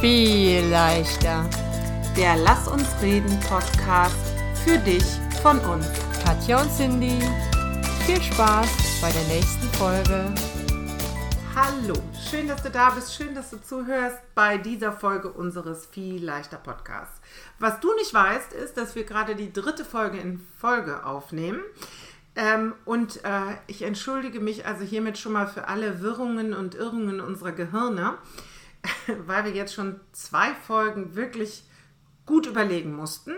viel leichter. Der Lass uns reden Podcast für dich von uns. Katja und Cindy, viel Spaß bei der nächsten Folge. Hallo, schön, dass du da bist, schön, dass du zuhörst bei dieser Folge unseres viel leichter Podcasts. Was du nicht weißt, ist, dass wir gerade die dritte Folge in Folge aufnehmen. Ähm, und äh, ich entschuldige mich also hiermit schon mal für alle Wirrungen und Irrungen unserer Gehirne, weil wir jetzt schon zwei Folgen wirklich gut überlegen mussten.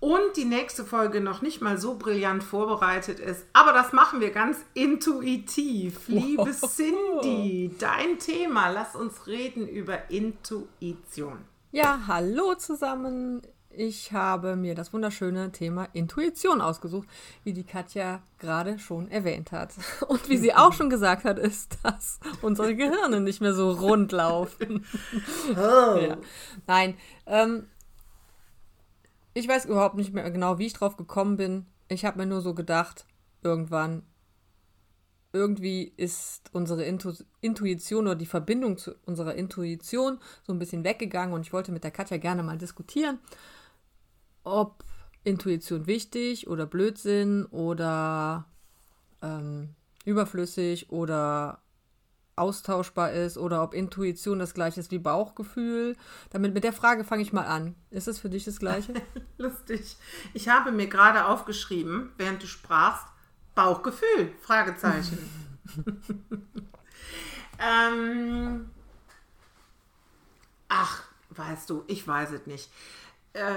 Und die nächste Folge noch nicht mal so brillant vorbereitet ist. Aber das machen wir ganz intuitiv. Liebe Cindy, dein Thema. Lass uns reden über Intuition. Ja, hallo zusammen. Ich habe mir das wunderschöne Thema Intuition ausgesucht, wie die Katja gerade schon erwähnt hat. Und wie sie auch schon gesagt hat, ist, dass unsere Gehirne nicht mehr so rund laufen. Oh. Ja. Nein, ähm, ich weiß überhaupt nicht mehr genau, wie ich drauf gekommen bin. Ich habe mir nur so gedacht, irgendwann, irgendwie ist unsere Intu Intuition oder die Verbindung zu unserer Intuition so ein bisschen weggegangen und ich wollte mit der Katja gerne mal diskutieren ob Intuition wichtig oder Blödsinn oder ähm, überflüssig oder austauschbar ist oder ob Intuition das gleiche ist wie Bauchgefühl. Damit mit der Frage fange ich mal an. Ist es für dich das gleiche? Lustig. Ich habe mir gerade aufgeschrieben, während du sprachst, Bauchgefühl? Fragezeichen. ähm, ach, weißt du, ich weiß es nicht. Äh,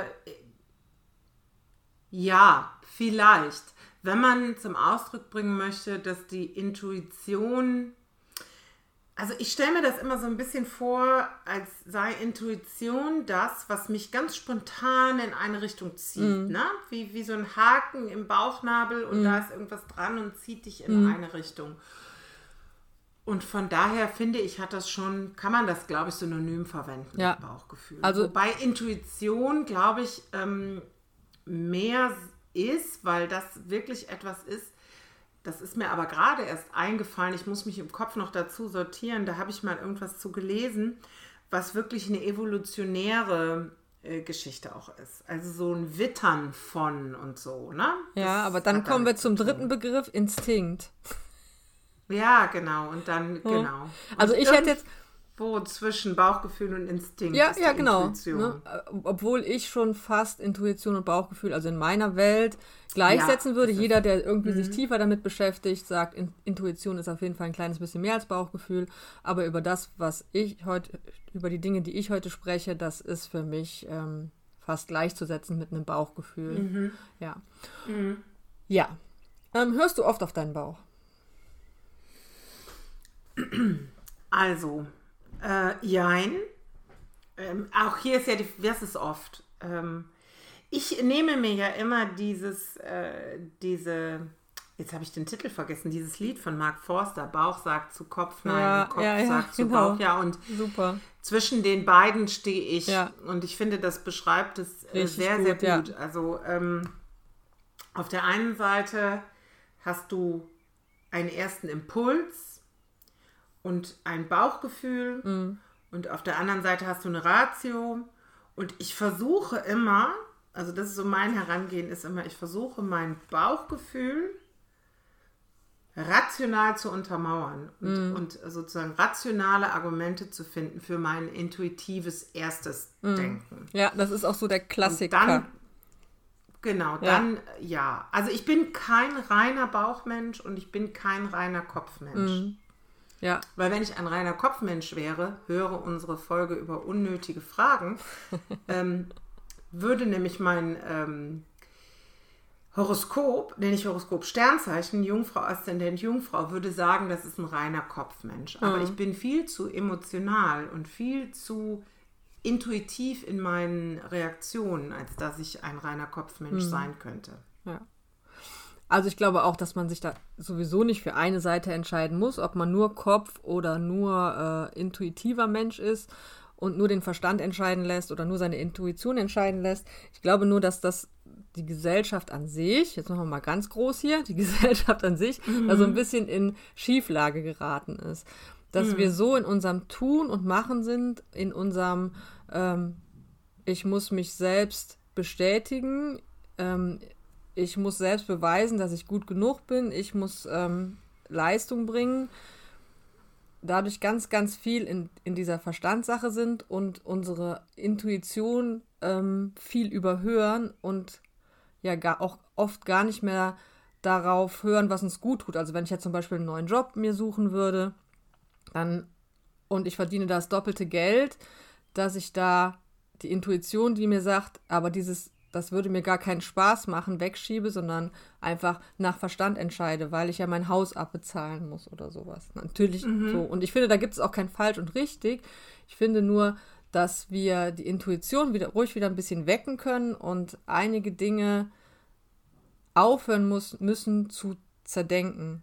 ja, vielleicht. Wenn man zum Ausdruck bringen möchte, dass die Intuition, also ich stelle mir das immer so ein bisschen vor, als sei Intuition das, was mich ganz spontan in eine Richtung zieht. Mm. Ne? Wie, wie so ein Haken im Bauchnabel und mm. da ist irgendwas dran und zieht dich in mm. eine Richtung. Und von daher finde ich, hat das schon, kann man das, glaube ich, synonym verwenden, ja. Bauchgefühl. Also bei Intuition, glaube ich, ähm, mehr ist, weil das wirklich etwas ist, das ist mir aber gerade erst eingefallen. Ich muss mich im Kopf noch dazu sortieren. Da habe ich mal irgendwas zu gelesen, was wirklich eine evolutionäre äh, Geschichte auch ist. Also so ein Wittern von und so, ne? Ja, aber dann kommen wir zum dritten Begriff, Instinkt. Ja, genau. Und dann, hm. genau. Also und ich hätte jetzt wo zwischen Bauchgefühl und Instinkt ja, ja, genau. Ne? Obwohl ich schon fast Intuition und Bauchgefühl, also in meiner Welt, gleichsetzen ja, würde. Jeder, der irgendwie mhm. sich tiefer damit beschäftigt, sagt, Intuition ist auf jeden Fall ein kleines bisschen mehr als Bauchgefühl. Aber über das, was ich heute, über die Dinge, die ich heute spreche, das ist für mich ähm, fast gleichzusetzen mit einem Bauchgefühl. Mhm. Ja. Mhm. Ja. Ähm, hörst du oft auf deinen Bauch? Also, äh, jein. Ähm, auch hier ist ja die, was ist oft? Ähm, ich nehme mir ja immer dieses, äh, diese, jetzt habe ich den Titel vergessen, dieses Lied von Mark Forster, Bauch sagt zu Kopf, nein, ja, Kopf ja, sagt ja, zu genau. Bauch, ja, und Super. zwischen den beiden stehe ich. Und ich finde, das beschreibt es äh, sehr, gut, sehr gut. Also ähm, auf der einen Seite hast du einen ersten Impuls, und ein Bauchgefühl mhm. und auf der anderen Seite hast du eine Ratio und ich versuche immer, also das ist so mein Herangehen ist immer, ich versuche mein Bauchgefühl rational zu untermauern und, mm. und, sozusagen rationale Argumente zu finden für mein intuitives erstes mm. Denken. Ja, das ist auch so der Klassiker. Und dann, genau, ja. dann ja. Also ich bin kein reiner Bauchmensch und ich bin kein reiner Kopfmensch. Mm. Ja. Weil wenn ich ein reiner Kopfmensch wäre, höre unsere Folge über unnötige Fragen, ähm, würde nämlich mein ähm, Horoskop, nenne ich Horoskop Sternzeichen, Jungfrau, Aszendent Jungfrau, würde sagen, das ist ein reiner Kopfmensch. Aber mhm. ich bin viel zu emotional und viel zu intuitiv in meinen Reaktionen, als dass ich ein reiner Kopfmensch mhm. sein könnte. Ja. Also ich glaube auch, dass man sich da sowieso nicht für eine Seite entscheiden muss, ob man nur Kopf oder nur äh, intuitiver Mensch ist und nur den Verstand entscheiden lässt oder nur seine Intuition entscheiden lässt. Ich glaube nur, dass das die Gesellschaft an sich, jetzt machen wir mal ganz groß hier, die Gesellschaft an sich, mhm. da so ein bisschen in Schieflage geraten ist. dass mhm. wir so in unserem Tun und Machen sind, in unserem, ähm, ich muss mich selbst bestätigen, ähm, ich muss selbst beweisen, dass ich gut genug bin, ich muss ähm, Leistung bringen, dadurch ganz, ganz viel in, in dieser Verstandssache sind und unsere Intuition ähm, viel überhören und ja gar, auch oft gar nicht mehr darauf hören, was uns gut tut. Also wenn ich jetzt zum Beispiel einen neuen Job mir suchen würde, dann und ich verdiene das doppelte Geld, dass ich da die Intuition, die mir sagt, aber dieses, das würde mir gar keinen Spaß machen, wegschiebe, sondern einfach nach Verstand entscheide, weil ich ja mein Haus abbezahlen muss oder sowas. Natürlich mhm. so. Und ich finde, da gibt es auch kein falsch und richtig. Ich finde nur, dass wir die Intuition wieder ruhig wieder ein bisschen wecken können und einige Dinge aufhören muss, müssen zu zerdenken.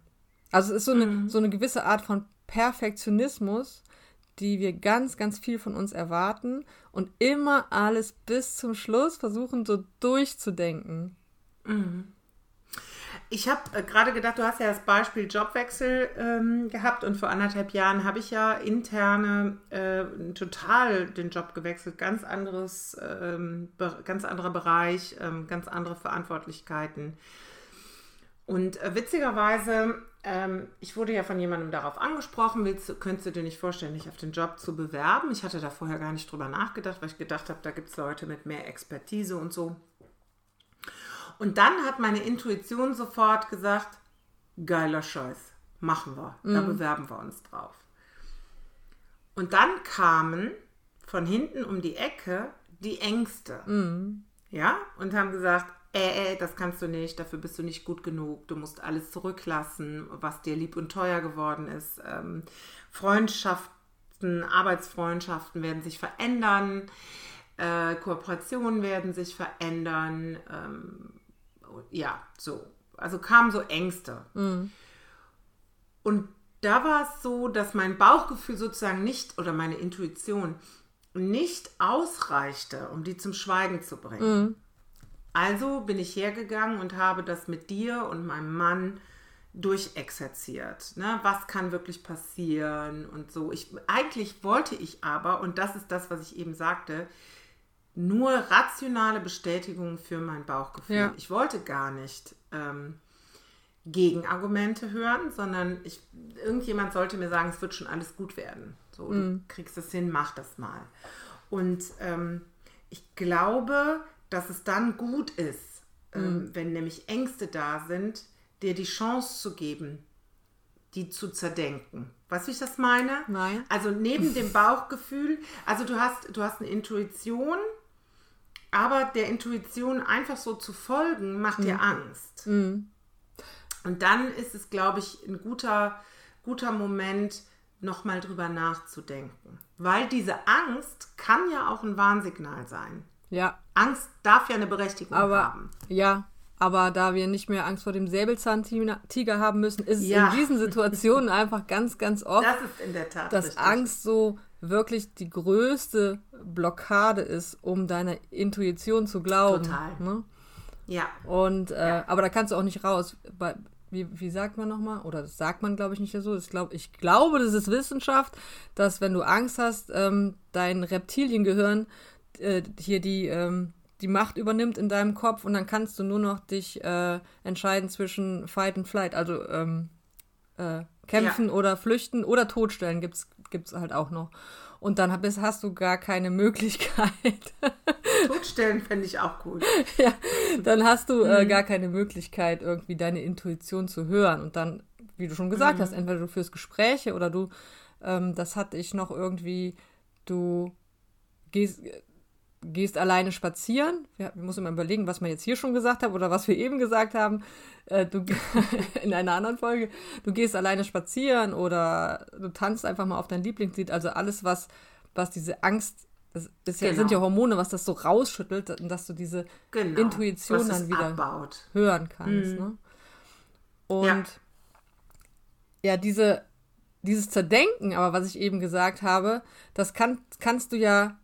Also es ist so eine, mhm. so eine gewisse Art von Perfektionismus, die wir ganz, ganz viel von uns erwarten und immer alles bis zum Schluss versuchen so durchzudenken. Mhm. Ich habe äh, gerade gedacht, du hast ja das Beispiel Jobwechsel ähm, gehabt und vor anderthalb Jahren habe ich ja interne äh, total den Job gewechselt, ganz anderes, ähm, ganz anderer Bereich, ähm, ganz andere Verantwortlichkeiten. Und äh, witzigerweise, ähm, ich wurde ja von jemandem darauf angesprochen, willst, könntest du dir nicht vorstellen, dich auf den Job zu bewerben? Ich hatte da vorher gar nicht drüber nachgedacht, weil ich gedacht habe, da gibt es Leute mit mehr Expertise und so. Und dann hat meine Intuition sofort gesagt, geiler Scheiß, machen wir, mhm. da bewerben wir uns drauf. Und dann kamen von hinten um die Ecke die Ängste. Mhm. Ja, und haben gesagt, äh, äh, das kannst du nicht, dafür bist du nicht gut genug, du musst alles zurücklassen, was dir lieb und teuer geworden ist. Ähm, Freundschaften, Arbeitsfreundschaften werden sich verändern, äh, Kooperationen werden sich verändern. Ähm, ja, so. Also kamen so Ängste. Mhm. Und da war es so, dass mein Bauchgefühl sozusagen nicht oder meine Intuition nicht ausreichte, um die zum Schweigen zu bringen. Mhm. Also bin ich hergegangen und habe das mit dir und meinem Mann durchexerziert. Ne? Was kann wirklich passieren und so. Ich, eigentlich wollte ich aber, und das ist das, was ich eben sagte, nur rationale Bestätigung für mein Bauchgefühl. Ja. Ich wollte gar nicht ähm, Gegenargumente hören, sondern ich, irgendjemand sollte mir sagen, es wird schon alles gut werden. So, mm. du mhm. kriegst es hin, mach das mal. Und ähm, ich glaube, dass es dann gut ist, ähm, wenn nämlich Ängste da sind, dir die Chance zu geben, die zu zerdenken. Weißt du, wie ich das meine? Nein. Also neben dem Bauchgefühl, also du hast, du hast eine Intuition, aber der Intuition einfach so zu folgen, macht mhm. dir Angst. Mhm. Und dann ist es, glaube ich, ein guter, guter Moment, nochmal drüber nachzudenken. Weil diese Angst kann ja auch ein Warnsignal sein. Ja. Angst darf ja eine Berechtigung aber, haben. Ja, aber da wir nicht mehr Angst vor dem Säbelzahntiger haben müssen, ist ja. es in diesen Situationen einfach ganz, ganz oft, das dass richtig. Angst so wirklich die größte Blockade ist, um deiner Intuition zu glauben. Total. Ne? Ja. Und äh, ja. aber da kannst du auch nicht raus. Bei, wie, wie sagt man nochmal? Oder das sagt man, glaube ich, nicht so. Ich, glaub, ich glaube, das ist Wissenschaft, dass wenn du Angst hast, ähm, dein Reptiliengehirn äh, hier die, ähm, die Macht übernimmt in deinem Kopf und dann kannst du nur noch dich äh, entscheiden zwischen Fight and Flight, also ähm, äh, kämpfen ja. oder flüchten oder totstellen gibt es halt auch noch. Und dann hast du gar keine Möglichkeit. Totstellen fände ich auch gut. ja, dann hast du äh, mhm. gar keine Möglichkeit, irgendwie deine Intuition zu hören. Und dann, wie du schon gesagt mhm. hast, entweder du führst Gespräche oder du, ähm, das hatte ich noch irgendwie, du gehst, gehst alleine spazieren. Wir, wir müssen mal überlegen, was wir jetzt hier schon gesagt haben oder was wir eben gesagt haben. Äh, du in einer anderen Folge. Du gehst alleine spazieren oder du tanzt einfach mal auf dein Lieblingslied. Also alles, was, was diese Angst, das ja, genau. sind ja Hormone, was das so rausschüttelt, dass du diese genau. Intuition dann wieder abbaut. hören kannst. Mhm. Ne? Und ja. ja, diese, dieses Zerdenken, aber was ich eben gesagt habe, das kann, kannst du ja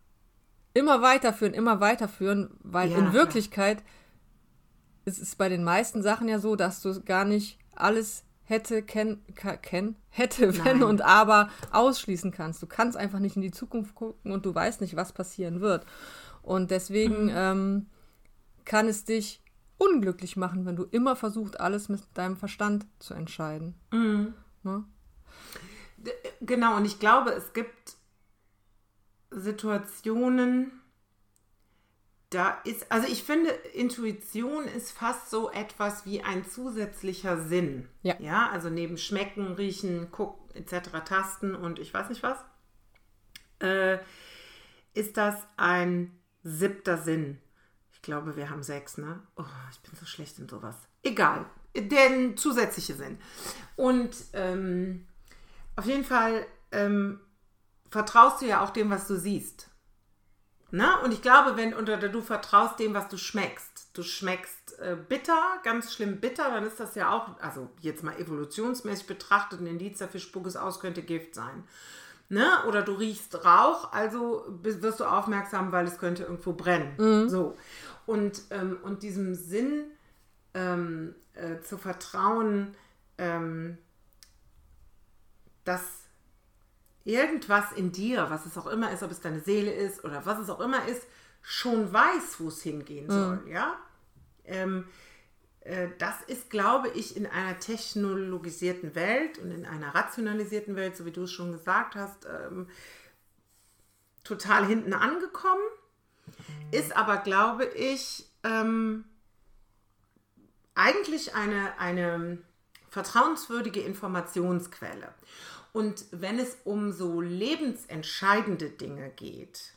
immer weiterführen, immer weiterführen, weil ja, in Wirklichkeit ist es bei den meisten Sachen ja so, dass du gar nicht alles hätte, ken, ken, hätte, wenn und aber ausschließen kannst. Du kannst einfach nicht in die Zukunft gucken und du weißt nicht, was passieren wird. Und deswegen mhm. ähm, kann es dich unglücklich machen, wenn du immer versuchst, alles mit deinem Verstand zu entscheiden. Mhm. Ne? Genau, und ich glaube, es gibt Situationen, da ist, also ich finde, Intuition ist fast so etwas wie ein zusätzlicher Sinn. Ja. Ja, also neben Schmecken, Riechen, Gucken etc., Tasten und ich weiß nicht was, äh, ist das ein siebter Sinn. Ich glaube, wir haben sechs, ne? Oh, ich bin so schlecht in sowas. Egal, der zusätzliche Sinn. Und ähm, auf jeden Fall ähm, vertraust du ja auch dem, was du siehst. Na? Und ich glaube, wenn oder du vertraust dem, was du schmeckst. Du schmeckst äh, bitter, ganz schlimm bitter, dann ist das ja auch, also jetzt mal evolutionsmäßig betrachtet, ein Indiz dafür, spuck es aus, könnte Gift sein. Ne? Oder du riechst Rauch, also wirst du aufmerksam, weil es könnte irgendwo brennen. Mhm. So. Und, ähm, und diesem Sinn ähm, äh, zu vertrauen, ähm, dass irgendwas in dir, was es auch immer ist, ob es deine Seele ist oder was es auch immer ist, schon weiß, wo es hingehen mhm. soll, ja. Ähm, äh, das ist, glaube ich, in einer technologisierten Welt und in einer rationalisierten Welt, so wie du es schon gesagt hast, ähm, total hinten angekommen. Mhm. Ist aber, glaube ich, ähm, eigentlich eine, eine vertrauenswürdige Informationsquelle. Und wenn es um so lebensentscheidende Dinge geht,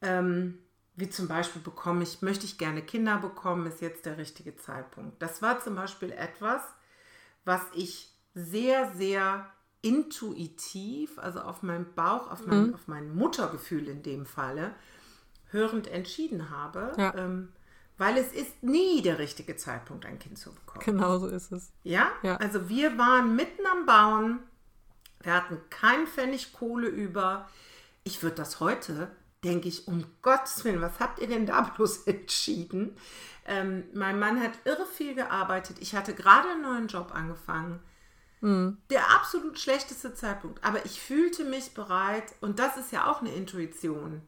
ähm, wie zum Beispiel bekomme ich, möchte ich gerne Kinder bekommen, ist jetzt der richtige Zeitpunkt. Das war zum Beispiel etwas, was ich sehr, sehr intuitiv, also auf meinem Bauch, auf mein, mhm. auf mein Muttergefühl in dem Falle, hörend entschieden habe. Ja. Ähm, weil es ist nie der richtige Zeitpunkt, ein Kind zu bekommen. Genau so ist es. Ja? ja? Also wir waren mitten am Bauen wir hatten keinen Pfennig Kohle über. Ich würde das heute, denke ich, um Gottes Willen, was habt ihr denn da bloß entschieden? Ähm, mein Mann hat irre viel gearbeitet. Ich hatte gerade einen neuen Job angefangen. Mhm. Der absolut schlechteste Zeitpunkt. Aber ich fühlte mich bereit, und das ist ja auch eine Intuition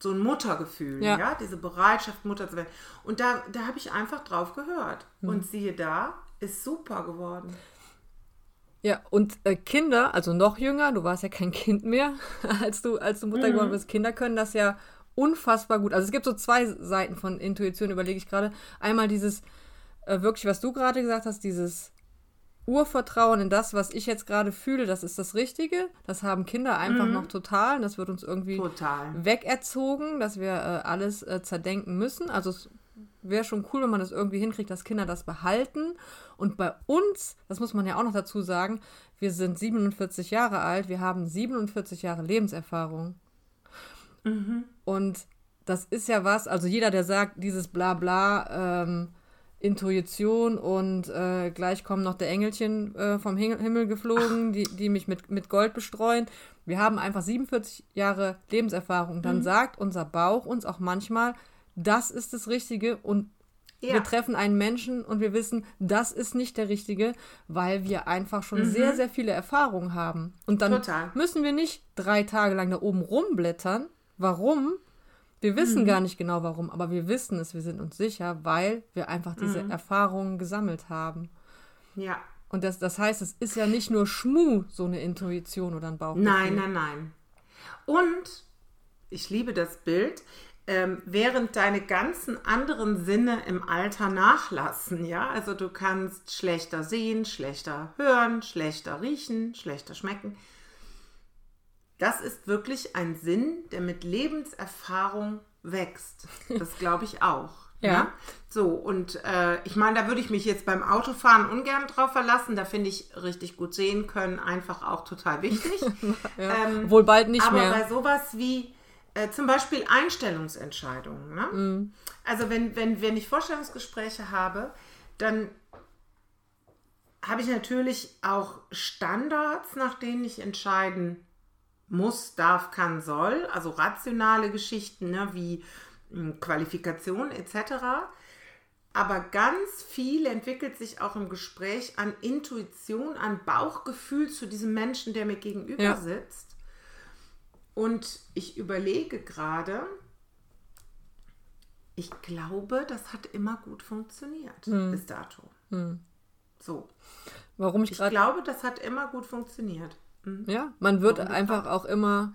so ein Muttergefühl, ja. ja, diese Bereitschaft, Mutter zu werden. Und da, da habe ich einfach drauf gehört. Mhm. Und siehe da, ist super geworden. Ja, und äh, Kinder, also noch jünger, du warst ja kein Kind mehr, als du, als du Mutter mhm. geworden bist, Kinder können das ja unfassbar gut. Also es gibt so zwei Seiten von Intuition, überlege ich gerade. Einmal dieses, äh, wirklich, was du gerade gesagt hast, dieses Urvertrauen in das, was ich jetzt gerade fühle, das ist das Richtige. Das haben Kinder einfach mhm. noch total. Das wird uns irgendwie total. wegerzogen, dass wir äh, alles äh, zerdenken müssen. Also es wäre schon cool, wenn man das irgendwie hinkriegt, dass Kinder das behalten. Und bei uns, das muss man ja auch noch dazu sagen, wir sind 47 Jahre alt, wir haben 47 Jahre Lebenserfahrung. Mhm. Und das ist ja was, also jeder, der sagt, dieses Blabla, ähm, Intuition und äh, gleich kommen noch der Engelchen äh, vom Himmel geflogen, die, die mich mit, mit Gold bestreuen. Wir haben einfach 47 Jahre Lebenserfahrung. Dann mhm. sagt unser Bauch uns auch manchmal, das ist das Richtige und ja. wir treffen einen Menschen und wir wissen, das ist nicht der Richtige, weil wir einfach schon mhm. sehr, sehr viele Erfahrungen haben. Und dann Total. müssen wir nicht drei Tage lang da oben rumblättern. Warum? Wir wissen mhm. gar nicht genau warum, aber wir wissen es, wir sind uns sicher, weil wir einfach diese mhm. Erfahrungen gesammelt haben. Ja. Und das, das heißt, es ist ja nicht nur Schmu, so eine Intuition oder ein Bauchgefühl. Nein, nein, nein. Und ich liebe das Bild ähm, während deine ganzen anderen Sinne im Alter nachlassen. Ja, also du kannst schlechter sehen, schlechter hören, schlechter riechen, schlechter schmecken. Das ist wirklich ein Sinn, der mit Lebenserfahrung wächst. Das glaube ich auch. ja. ja. Ne? So, und äh, ich meine, da würde ich mich jetzt beim Autofahren ungern drauf verlassen. Da finde ich richtig gut sehen können, einfach auch total wichtig. ja. ähm, Wohl bald nicht aber mehr. Aber bei sowas wie äh, zum Beispiel Einstellungsentscheidungen. Ne? Mhm. Also wenn, wenn, wenn ich Vorstellungsgespräche habe, dann habe ich natürlich auch Standards, nach denen ich entscheiden muss, darf, kann, soll. Also rationale Geschichten ne, wie hm, Qualifikation etc. aber ganz viel entwickelt sich auch im Gespräch an Intuition, an Bauchgefühl zu diesem Menschen, der mir gegenüber Ja. sitzt. Und ich überlege gerade, ich glaube, das hat immer gut funktioniert Hm. bis dato. So. Warum ich Ich gerade. glaube, das hat immer gut funktioniert. Mhm. Ja, man wird Warum einfach auch immer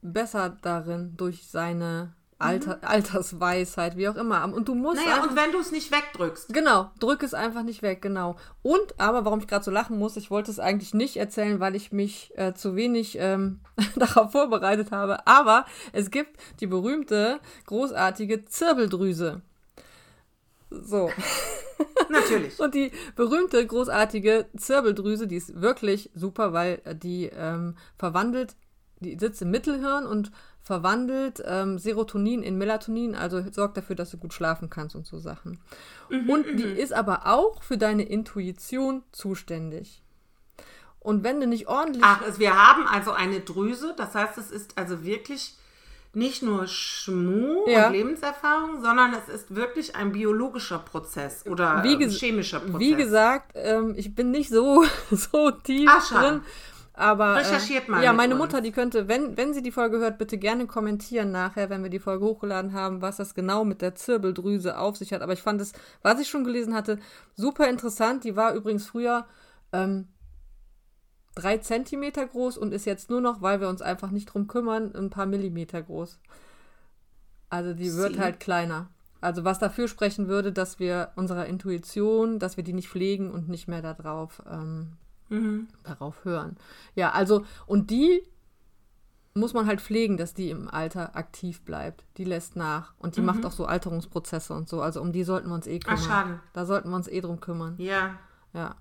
besser darin durch seine Alter, Altersweisheit, wie auch immer. Und du musst Naja, einfach, und wenn du es nicht wegdrückst. Genau, drück es einfach nicht weg, genau. Und, aber warum ich gerade so lachen muss, ich wollte es eigentlich nicht erzählen, weil ich mich äh, zu wenig ähm, darauf vorbereitet habe. Aber es gibt die berühmte, großartige Zirbeldrüse. So. Natürlich. Und die berühmte, großartige Zirbeldrüse, die ist wirklich super, weil äh, die ähm, verwandelt, die sitzt im Mittelhirn und verwandelt ähm, Serotonin in Melatonin, also sorgt dafür, dass du gut schlafen kannst und so Sachen. und die ist aber auch für deine Intuition zuständig. Und wenn du nicht ordentlich. Ach, es- wir haben also eine Drüse, das heißt, es ist also wirklich nicht nur Schmu Ja. und Lebenserfahrung, sondern es ist wirklich ein biologischer Prozess oder Wie ähm, ges- chemischer Prozess. Wie gesagt, ähm, ich bin nicht so, so tief Ah, schade. drin. Aber Recherchiert äh, mal Ja, mit meine uns. Mutter, die könnte, wenn, wenn sie die Folge hört, bitte gerne kommentieren nachher, wenn wir die Folge hochgeladen haben, was das genau mit der Zirbeldrüse auf sich hat. Aber ich fand es, was ich schon gelesen hatte, super interessant. Die war übrigens früher ähm, drei Zentimeter groß und ist jetzt nur noch, weil wir uns einfach nicht drum kümmern, ein paar Millimeter groß. Also die wird Sie. halt kleiner. Also was dafür sprechen würde, dass wir unserer Intuition, dass wir die nicht pflegen und nicht mehr darauf, ähm, Mhm. darauf hören. Ja, also und die muss man halt pflegen, dass die im Alter aktiv bleibt. Die lässt nach und die macht auch so Alterungsprozesse und so. Also um die sollten wir uns eh kümmern. Mhm. schade. Da sollten wir uns eh drum kümmern. Ja, Ja,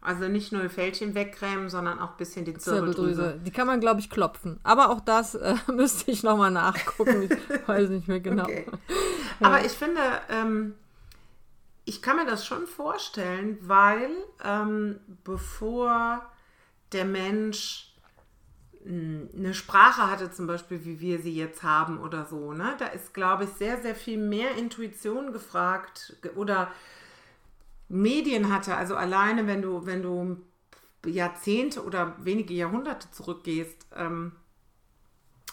also nicht nur die Fältchen wegcremen, sondern auch ein bisschen die Zirbeldrüse. Zirbeldrüse. Die kann man, glaube ich, klopfen. Aber auch das äh, müsste ich nochmal nachgucken. Ich weiß nicht mehr genau. Okay. Aber ich finde, ähm, ich kann mir das schon vorstellen, weil ähm, bevor der Mensch mh, eine Sprache hatte, zum Beispiel wie wir sie jetzt haben oder so, ne, da ist, glaube ich, sehr, sehr viel mehr Intuition gefragt ge- oder Medien hatte. Also alleine, wenn du, wenn du Jahrzehnte oder wenige Jahrhunderte zurückgehst, ähm,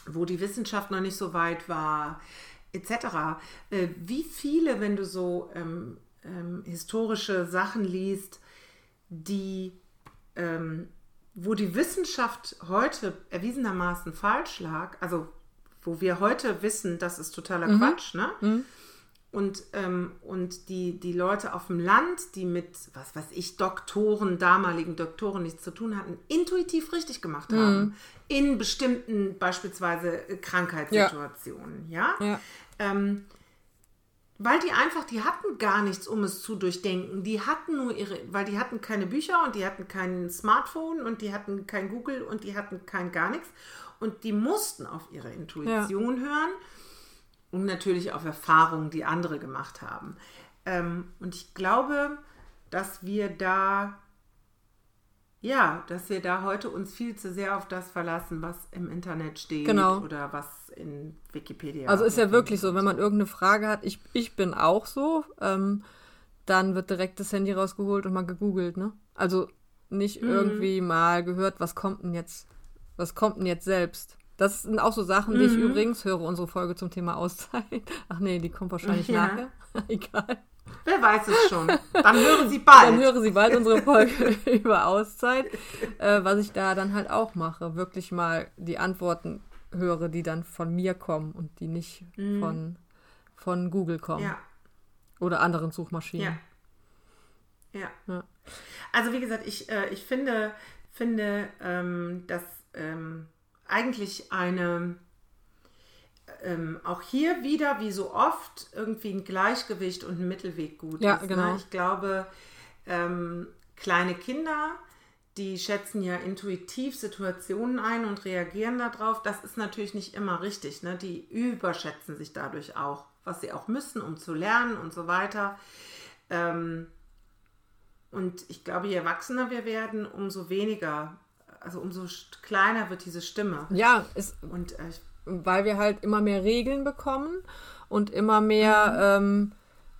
wo die Wissenschaft noch nicht so weit war, etc. Äh, wie viele, wenn du so ähm, ähm, historische Sachen liest, die, ähm, wo die Wissenschaft heute erwiesenermaßen falsch lag, also wo wir heute wissen, das ist totaler Quatsch, ne? Und, ähm, und die, die Leute auf dem Land, die mit, was weiß ich, Doktoren, damaligen Doktoren nichts zu tun hatten, intuitiv richtig gemacht haben. In bestimmten, beispielsweise äh, Krankheitssituationen. Ja. Ja. Ähm, weil die einfach, die hatten gar nichts, um es zu durchdenken. Die hatten nur ihre, weil die hatten keine Bücher und die hatten kein Smartphone und die hatten kein Google und die hatten kein gar nichts. Und die mussten auf ihre Intuition hören und natürlich auf Erfahrungen, die andere gemacht haben. Ähm, und ich glaube, dass wir da, ja, dass wir da heute uns viel zu sehr auf das verlassen, was im Internet steht Genau. oder was in Wikipedia. Also ist ja wirklich so, wenn man irgendeine Frage hat, ich, ich bin auch so, ähm, dann wird direkt das Handy rausgeholt und mal gegoogelt, ne? Also nicht Mhm. irgendwie mal gehört, was kommt denn jetzt, was kommt denn jetzt selbst? Das sind auch so Sachen, die ich Mhm. übrigens höre, unsere Folge zum Thema Auszeit. Ach nee, die kommt wahrscheinlich Ja. nachher. Egal. Wer weiß es schon. Dann hören Sie bald. Dann höre sie bald unsere Folge über Auszeit, äh, was ich da dann halt auch mache. Wirklich mal die Antworten höre, die dann von mir kommen und die nicht von, von Google kommen. Ja. Oder anderen Suchmaschinen. Ja. Ja. Ja. Also wie gesagt, ich, äh, ich finde, finde ähm, dass ähm, eigentlich eine, ähm, auch hier wieder, wie so oft, irgendwie ein Gleichgewicht und ein Mittelweg gut Ja, ist. genau. Ne? Ich glaube, ähm, kleine Kinder, die schätzen ja intuitiv Situationen ein und reagieren darauf. Das ist natürlich nicht immer richtig. Ne? Die überschätzen sich dadurch auch, was sie auch müssen, um zu lernen und so weiter. Ähm, und ich glaube, je erwachsener wir werden, umso weniger, also umso kleiner wird diese Stimme. Ja, ist, Und äh, ich, weil wir halt immer mehr Regeln bekommen und immer mehr Mhm.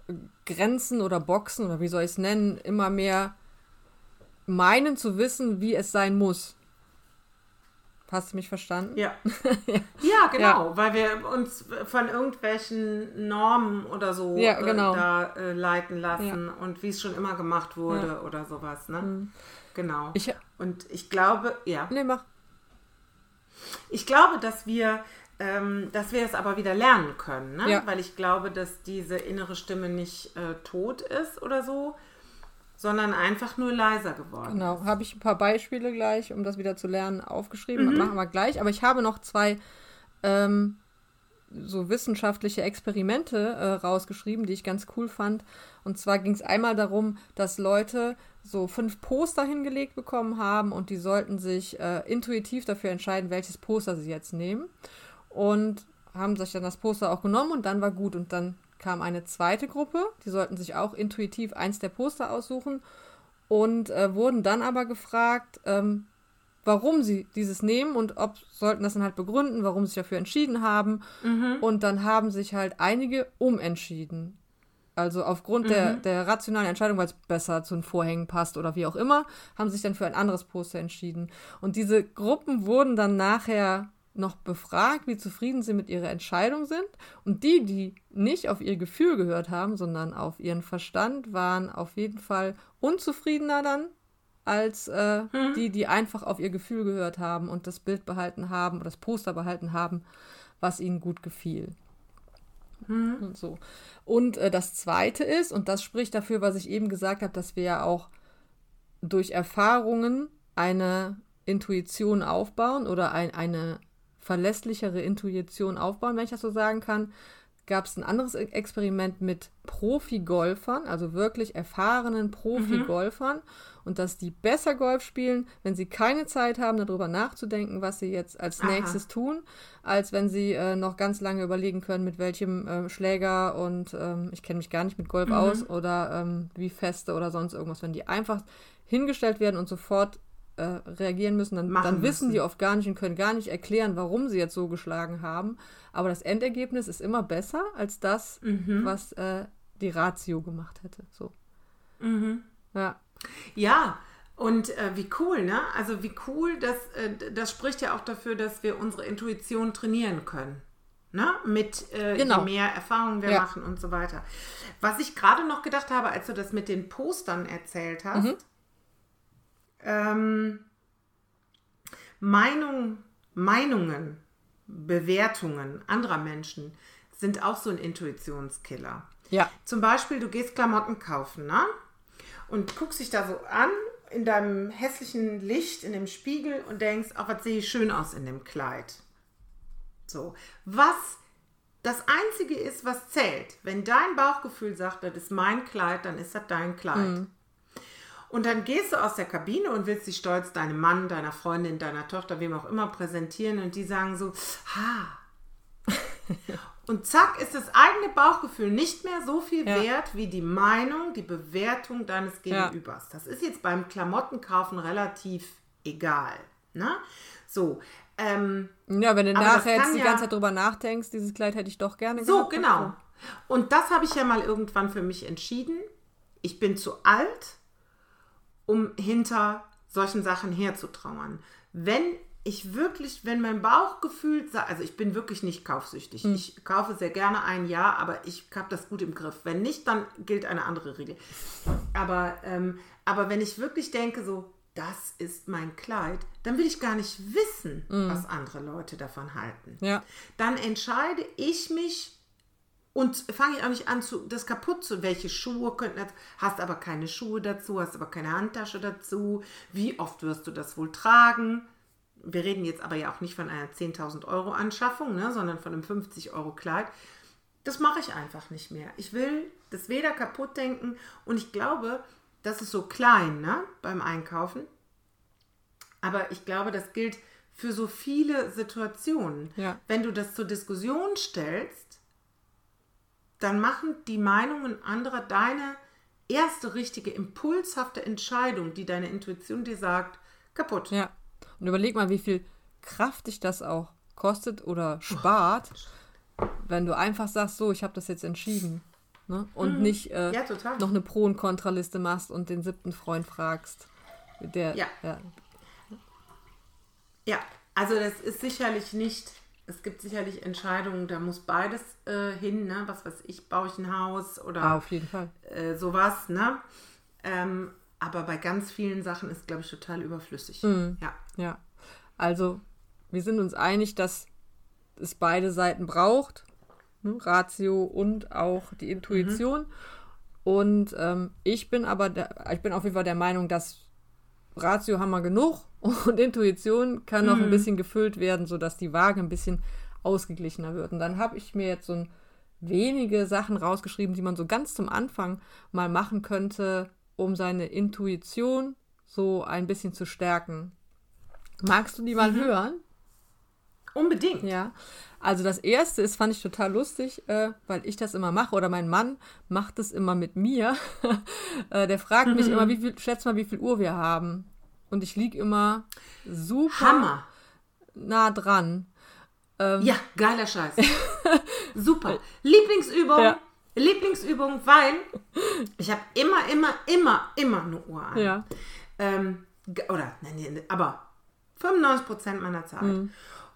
ähm, Grenzen oder Boxen oder wie soll ich es nennen, immer mehr meinen zu wissen, wie es sein muss. Hast du mich verstanden? Ja. ja. ja, genau, ja. weil wir uns von irgendwelchen Normen oder so ja, genau. äh, da äh, leiten lassen und wie es schon immer gemacht wurde oder sowas. Ne? Mhm. Genau. Ich, und ich glaube, ja. Nee, mach. Ich glaube, dass wir, ähm, dass wir es aber wieder lernen können, ne? weil ich glaube, dass diese innere Stimme nicht äh, tot ist oder so, sondern einfach nur leiser geworden. Genau, habe ich ein paar Beispiele gleich, um das wieder zu lernen, aufgeschrieben. Mhm. Machen wir gleich. Aber ich habe noch zwei ähm, so wissenschaftliche Experimente äh, rausgeschrieben, die ich ganz cool fand. Und zwar ging es einmal darum, dass Leute so fünf Poster hingelegt bekommen haben und die sollten sich äh, intuitiv dafür entscheiden, welches Poster sie jetzt nehmen. Und haben sich dann das Poster auch genommen und dann war gut. Und dann kam eine zweite Gruppe, die sollten sich auch intuitiv eins der Poster aussuchen und äh, wurden dann aber gefragt, ähm, warum sie dieses nehmen und ob sollten das dann halt begründen, warum sie sich dafür entschieden haben. Mhm. Und dann haben sich halt einige umentschieden. Also aufgrund mhm. der, der rationalen Entscheidung, weil es besser zu den Vorhängen passt oder wie auch immer, haben sich dann für ein anderes Poster entschieden. Und diese Gruppen wurden dann nachher noch befragt, wie zufrieden sie mit ihrer Entscheidung sind. Und die, die nicht auf ihr Gefühl gehört haben, sondern auf ihren Verstand, waren auf jeden Fall unzufriedener dann als äh, mhm. die, die einfach auf ihr Gefühl gehört haben und das Bild behalten haben oder das Poster behalten haben, was ihnen gut gefiel. Mhm. Und so. Und äh, das Zweite ist, und das spricht dafür, was ich eben gesagt habe, dass wir ja auch durch Erfahrungen eine Intuition aufbauen oder ein, eine verlässlichere Intuition aufbauen, wenn ich das so sagen kann, gab es ein anderes e- Experiment mit Profi-Golfern, also wirklich erfahrenen Profi-Golfern. Mhm. Und dass die besser Golf spielen, wenn sie keine Zeit haben, darüber nachzudenken, was sie jetzt als Aha. nächstes tun, als wenn sie äh, noch ganz lange überlegen können, mit welchem äh, Schläger und ähm, ich kenne mich gar nicht mit Golf mhm. aus oder ähm, wie feste oder sonst irgendwas. Wenn die einfach hingestellt werden und sofort äh, reagieren müssen, dann, dann wissen die oft gar nicht und können gar nicht erklären, warum sie jetzt so geschlagen haben. Aber das Endergebnis ist immer besser als das, mhm. was äh, die Ratio gemacht hätte. So. Mhm. Ja. Ja, und äh, wie cool, ne? Also wie cool, das, äh, das spricht ja auch dafür, dass wir unsere Intuition trainieren können. Ne? Mit äh, genau. je mehr Erfahrungen wir ja. machen und so weiter. Was ich gerade noch gedacht habe, als du das mit den Postern erzählt hast, mhm. Ähm, Meinung, Meinungen, Bewertungen anderer Menschen sind auch so ein Intuitionskiller. Ja. Zum Beispiel, du gehst Klamotten kaufen, ne? Und guckst dich da so an in deinem hässlichen Licht, in dem Spiegel und denkst, ach, was sehe ich schön aus in dem Kleid. So. Was das Einzige ist, was zählt, wenn dein Bauchgefühl sagt, das ist mein Kleid, dann ist das dein Kleid. Mhm. Und dann gehst du aus der Kabine und willst dich stolz deinem Mann, deiner Freundin, deiner Tochter, wem auch immer präsentieren und die sagen so, ha. Und zack ist das eigene Bauchgefühl nicht mehr so viel ja. wert wie die Meinung, die Bewertung deines Gegenübers. Ja. Das ist jetzt beim Klamottenkaufen relativ egal. Ne? So. Ähm, ja, wenn du nachher jetzt die ja, ganze Zeit drüber nachdenkst, dieses Kleid hätte ich doch gerne So, genau. Und das habe ich ja mal irgendwann für mich entschieden. Ich bin zu alt, um hinter solchen Sachen herzutrauern. Wenn ich wirklich, wenn mein Bauchgefühl also ich bin wirklich nicht kaufsüchtig. Hm. Ich kaufe sehr gerne ein Jahr, aber ich habe das gut im Griff. Wenn nicht, dann gilt eine andere Regel. Aber, ähm, aber wenn ich wirklich denke, so, das ist mein Kleid, dann will ich gar nicht wissen, hm. was andere Leute davon halten. Ja. Dann entscheide ich mich und fange ich auch nicht an, zu, das kaputt zu. Welche Schuhe könnten das? Hast aber keine Schuhe dazu, hast aber keine Handtasche dazu. Wie oft wirst du das wohl tragen? Wir reden jetzt aber ja auch nicht von einer 10.000 Euro Anschaffung, ne, sondern von einem 50 Euro Kleid. Das mache ich einfach nicht mehr. Ich will das weder kaputt denken und ich glaube, das ist so klein ne, beim Einkaufen. Aber ich glaube, das gilt für so viele Situationen. Ja. Wenn du das zur Diskussion stellst, dann machen die Meinungen anderer deine erste richtige impulshafte Entscheidung, die deine Intuition dir sagt, kaputt. Ja. Und überleg mal, wie viel Kraft dich das auch kostet oder spart, oh. wenn du einfach sagst, so, ich habe das jetzt entschieden. Ne? Und mhm. nicht äh, ja, noch eine Pro- und Kontraliste machst und den siebten Freund fragst. Der, ja. ja. Ja, also das ist sicherlich nicht, es gibt sicherlich Entscheidungen, da muss beides äh, hin, ne? Was weiß ich, baue ich ein Haus oder ah, auf jeden Fall. Äh, sowas, ne? Ähm, aber bei ganz vielen Sachen ist, glaube ich, total überflüssig. Mhm. Ja. Ja. Also, wir sind uns einig, dass es beide Seiten braucht. Ne? Ratio und auch die Intuition. Mhm. Und ähm, ich bin aber, der, ich bin auf jeden Fall der Meinung, dass Ratio haben wir genug und Intuition kann noch mhm. ein bisschen gefüllt werden, sodass die Waage ein bisschen ausgeglichener wird. Und dann habe ich mir jetzt so ein wenige Sachen rausgeschrieben, die man so ganz zum Anfang mal machen könnte, um seine Intuition so ein bisschen zu stärken. Magst du die mal mhm. hören? Unbedingt. Ja. Also das erste ist, fand ich total lustig, äh, weil ich das immer mache oder mein Mann macht es immer mit mir. äh, der fragt mhm. mich immer, wie viel, schätz mal, wie viel Uhr wir haben. Und ich liege immer super Hammer. nah dran. Ähm, ja, geiler Scheiß. super. Lieblingsübung. Ja. Lieblingsübung, weil ich habe immer, immer, immer, immer eine Uhr an. Ja. Ähm, oder, nein, aber 95 Prozent meiner Zeit. Mhm.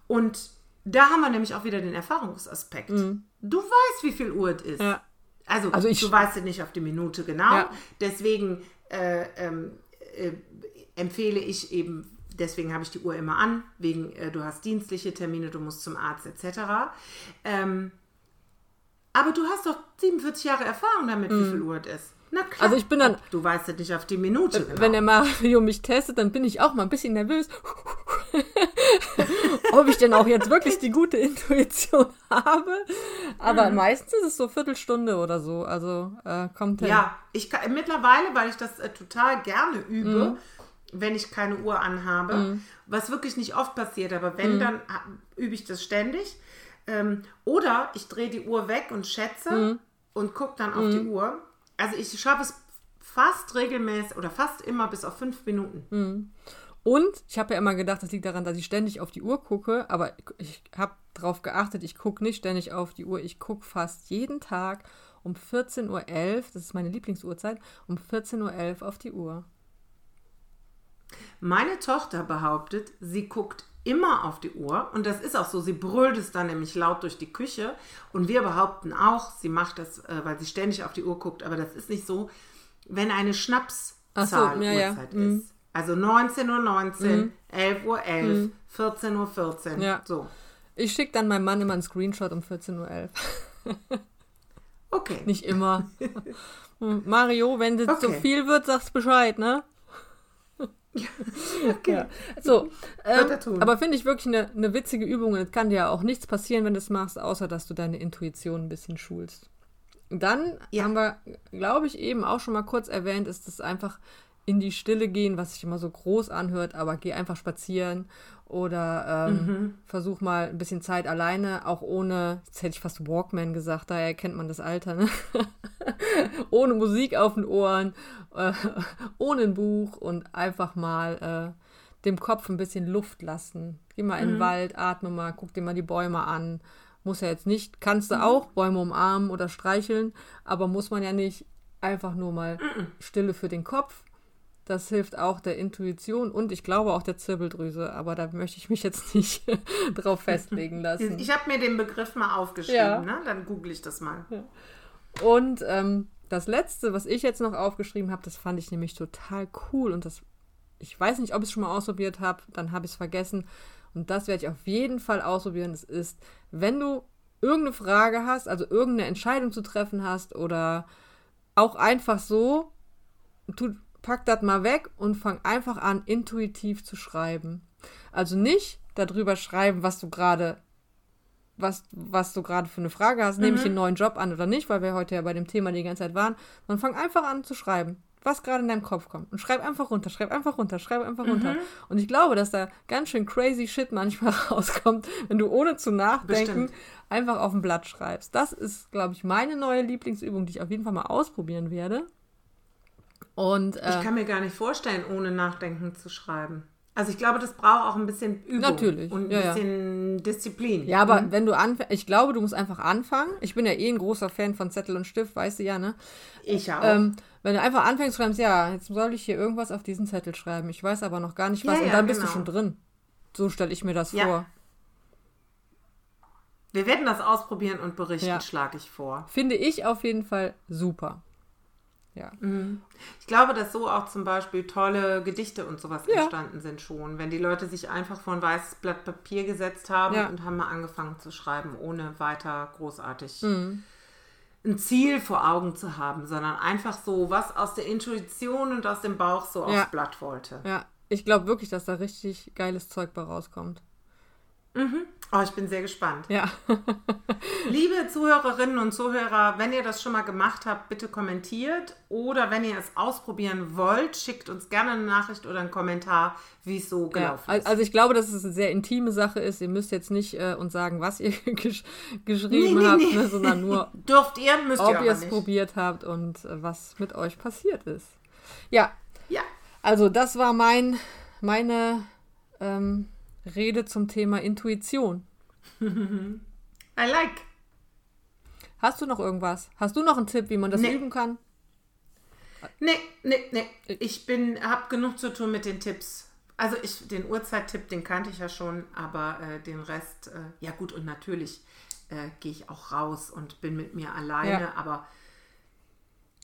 Und da haben wir nämlich auch wieder den Erfahrungsaspekt. Mhm. Du weißt, wie viel Uhr es ist. Ja. Also, also ich, du weißt es nicht auf die Minute genau. Ja. Deswegen äh, ähm, äh, empfehle ich eben, deswegen habe ich die Uhr immer an, wegen äh, du hast dienstliche Termine, du musst zum Arzt etc. Ähm, aber du hast doch 47 Jahre Erfahrung damit, mhm. wie viel Uhr es ist. Na klar. Also ich bin dann. Du weißt ja nicht auf die Minute. Genau. Wenn der Mario mich testet, dann bin ich auch mal ein bisschen nervös. Ob ich denn auch jetzt wirklich die gute Intuition habe. Aber mhm. meistens ist es so Viertelstunde oder so. Also äh, kommt hin. Ja, ich kann, mittlerweile, weil ich das äh, total gerne übe, mhm. wenn ich keine Uhr anhabe, mhm. was wirklich nicht oft passiert, aber wenn, mhm. dann übe ich das ständig. Ähm, oder ich drehe die Uhr weg und schätze mhm. und gucke dann auf die mhm. Uhr also ich schaffe es fast regelmäßig oder fast immer bis auf fünf Minuten. Mhm. Und ich habe ja immer gedacht, das liegt daran, dass ich ständig auf die Uhr gucke, aber ich habe darauf geachtet, ich gucke nicht ständig auf die Uhr, ich gucke fast jeden Tag um 14.11 Uhr, das ist meine Lieblingsuhrzeit, um 14.11 Uhr auf die Uhr. Meine Tochter behauptet, sie guckt immer auf die Uhr und das ist auch so. Sie brüllt es dann nämlich laut durch die Küche und wir behaupten auch, sie macht das, äh, weil sie ständig auf die Uhr guckt, aber das ist nicht so, wenn eine Schnapszahl so, ja, Uhrzeit ja. ist. Also 19.19 Uhr, 19, mhm. 11 Uhr, 11, mhm. 14 Uhr, 14. Ja. So. Ich schicke dann meinem Mann immer einen Screenshot um 14.11 Uhr. okay. Nicht immer. Mario, wenn das okay. zu viel wird, sagst Bescheid, ne? okay. Ja. So, ähm, aber finde ich wirklich eine, eine witzige Übung und es kann dir auch nichts passieren, wenn du es machst, außer dass du deine Intuition ein bisschen schulst. Dann ja. haben wir, glaube ich, eben auch schon mal kurz erwähnt, ist es einfach in die Stille gehen, was sich immer so groß anhört, aber geh einfach spazieren oder ähm, mhm. versuch mal ein bisschen Zeit alleine, auch ohne, jetzt hätte ich fast Walkman gesagt, daher kennt man das Alter, ne? ohne Musik auf den Ohren, äh, ohne ein Buch und einfach mal äh, dem Kopf ein bisschen Luft lassen. Geh mal mhm. in den mhm. Wald, atme mal, guck dir mal die Bäume an. Muss ja jetzt nicht, kannst du mhm. auch Bäume umarmen oder streicheln, aber muss man ja nicht einfach nur mal mhm. Stille für den Kopf das hilft auch der Intuition und ich glaube auch der Zirbeldrüse, aber da möchte ich mich jetzt nicht drauf festlegen lassen. Ich habe mir den Begriff mal aufgeschrieben, ja. ne? dann google ich das mal. Ja. Und ähm, das letzte, was ich jetzt noch aufgeschrieben habe, das fand ich nämlich total cool und das, ich weiß nicht, ob ich es schon mal ausprobiert habe, dann habe ich es vergessen und das werde ich auf jeden Fall ausprobieren. Es ist, wenn du irgendeine Frage hast, also irgendeine Entscheidung zu treffen hast oder auch einfach so, du pack das mal weg und fang einfach an, intuitiv zu schreiben. Also nicht darüber schreiben, was du gerade was, was du gerade für eine Frage hast, mhm. nehme ich den neuen Job an oder nicht, weil wir heute ja bei dem Thema die ganze Zeit waren, sondern fang einfach an zu schreiben, was gerade in deinem Kopf kommt. Und schreib einfach runter, schreib einfach runter, schreib einfach mhm. runter. Und ich glaube, dass da ganz schön crazy Shit manchmal rauskommt, wenn du ohne zu nachdenken Bestimmt. einfach auf ein Blatt schreibst. Das ist, glaube ich, meine neue Lieblingsübung, die ich auf jeden Fall mal ausprobieren werde. Und, äh, ich kann mir gar nicht vorstellen, ohne Nachdenken zu schreiben. Also ich glaube, das braucht auch ein bisschen Übung Natürlich, und ein ja, ja. bisschen Disziplin. Ja, aber wenn du anfängst, ich glaube, du musst einfach anfangen. Ich bin ja eh ein großer Fan von Zettel und Stift, weißt du ja, ne? Ich auch. Ähm, wenn du einfach anfängst, schreibst, ja, jetzt soll ich hier irgendwas auf diesen Zettel schreiben. Ich weiß aber noch gar nicht was. Ja, und ja, dann bist du genau. schon drin. So stelle ich mir das Ja. vor. Wir werden das ausprobieren und berichten, Ja. schlage ich vor. Finde ich auf jeden Fall super. Ja. Ich glaube, dass so auch zum Beispiel tolle Gedichte und sowas Ja. entstanden sind schon. Wenn die Leute sich einfach vor ein weißes Blatt Papier gesetzt haben Ja. und haben mal angefangen zu schreiben, ohne weiter großartig Mhm. ein Ziel vor Augen zu haben, sondern einfach so was aus der Intuition und aus dem Bauch so Ja. aufs Blatt wollte. Ja. Ich glaube wirklich, dass da richtig geiles Zeug bei rauskommt. Oh, ich bin sehr gespannt. Ja. Liebe Zuhörerinnen und Zuhörer, wenn ihr das schon mal gemacht habt, bitte kommentiert. Oder wenn ihr es ausprobieren wollt, schickt uns gerne eine Nachricht oder einen Kommentar, wie es so ja. gelaufen Al- ist. Also ich glaube, dass es eine sehr intime Sache ist. Ihr müsst jetzt nicht äh, uns sagen, was ihr gesch geschrieben Nee, nee, habt, nee. Ne, sondern nur, Dürft ihr, müsst ob ihr es probiert habt und äh, was mit euch passiert ist. Ja, Ja, also das war mein, meine ähm, Rede zum Thema Intuition. I like. Hast du noch irgendwas? Hast du noch einen Tipp, wie man das Nee. üben kann? Nee, nee, nee. Ich bin, hab genug zu tun mit den Tipps. Also ich, den Uhrzeittipp, den kannte ich ja schon, aber äh, den Rest, äh, ja gut, und natürlich äh, gehe ich auch raus und bin mit mir alleine, Ja. aber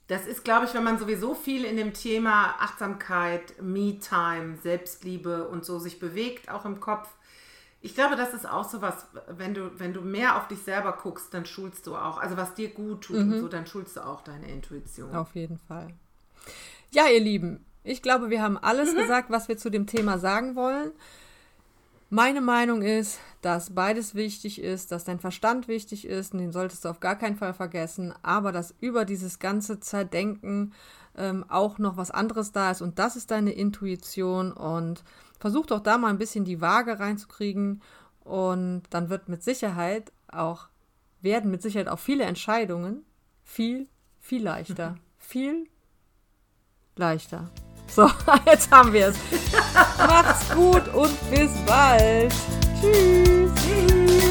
das ist, glaube ich, wenn man sowieso viel in dem Thema Achtsamkeit, Me-Time, Selbstliebe und so sich bewegt, auch im Kopf. Ich glaube, das ist auch so was, wenn du, wenn du mehr auf dich selber guckst, dann schulst du auch, also was dir gut tut und so, dann schulst du auch deine Intuition. Auf jeden Fall. Ja, ihr Lieben, ich glaube, wir haben alles gesagt, was wir zu dem Thema sagen wollen. Meine Meinung ist, dass beides wichtig ist, dass dein Verstand wichtig ist, und den solltest du auf gar keinen Fall vergessen, aber dass über dieses ganze Zerdenken ähm, auch noch was anderes da ist und das ist deine Intuition und versuch doch da mal ein bisschen die Waage reinzukriegen und dann wird mit Sicherheit auch, werden mit Sicherheit auch viele Entscheidungen viel, viel leichter. Viel leichter. So, jetzt haben wir es. Macht's gut und bis bald. Tschüss. Tschüss.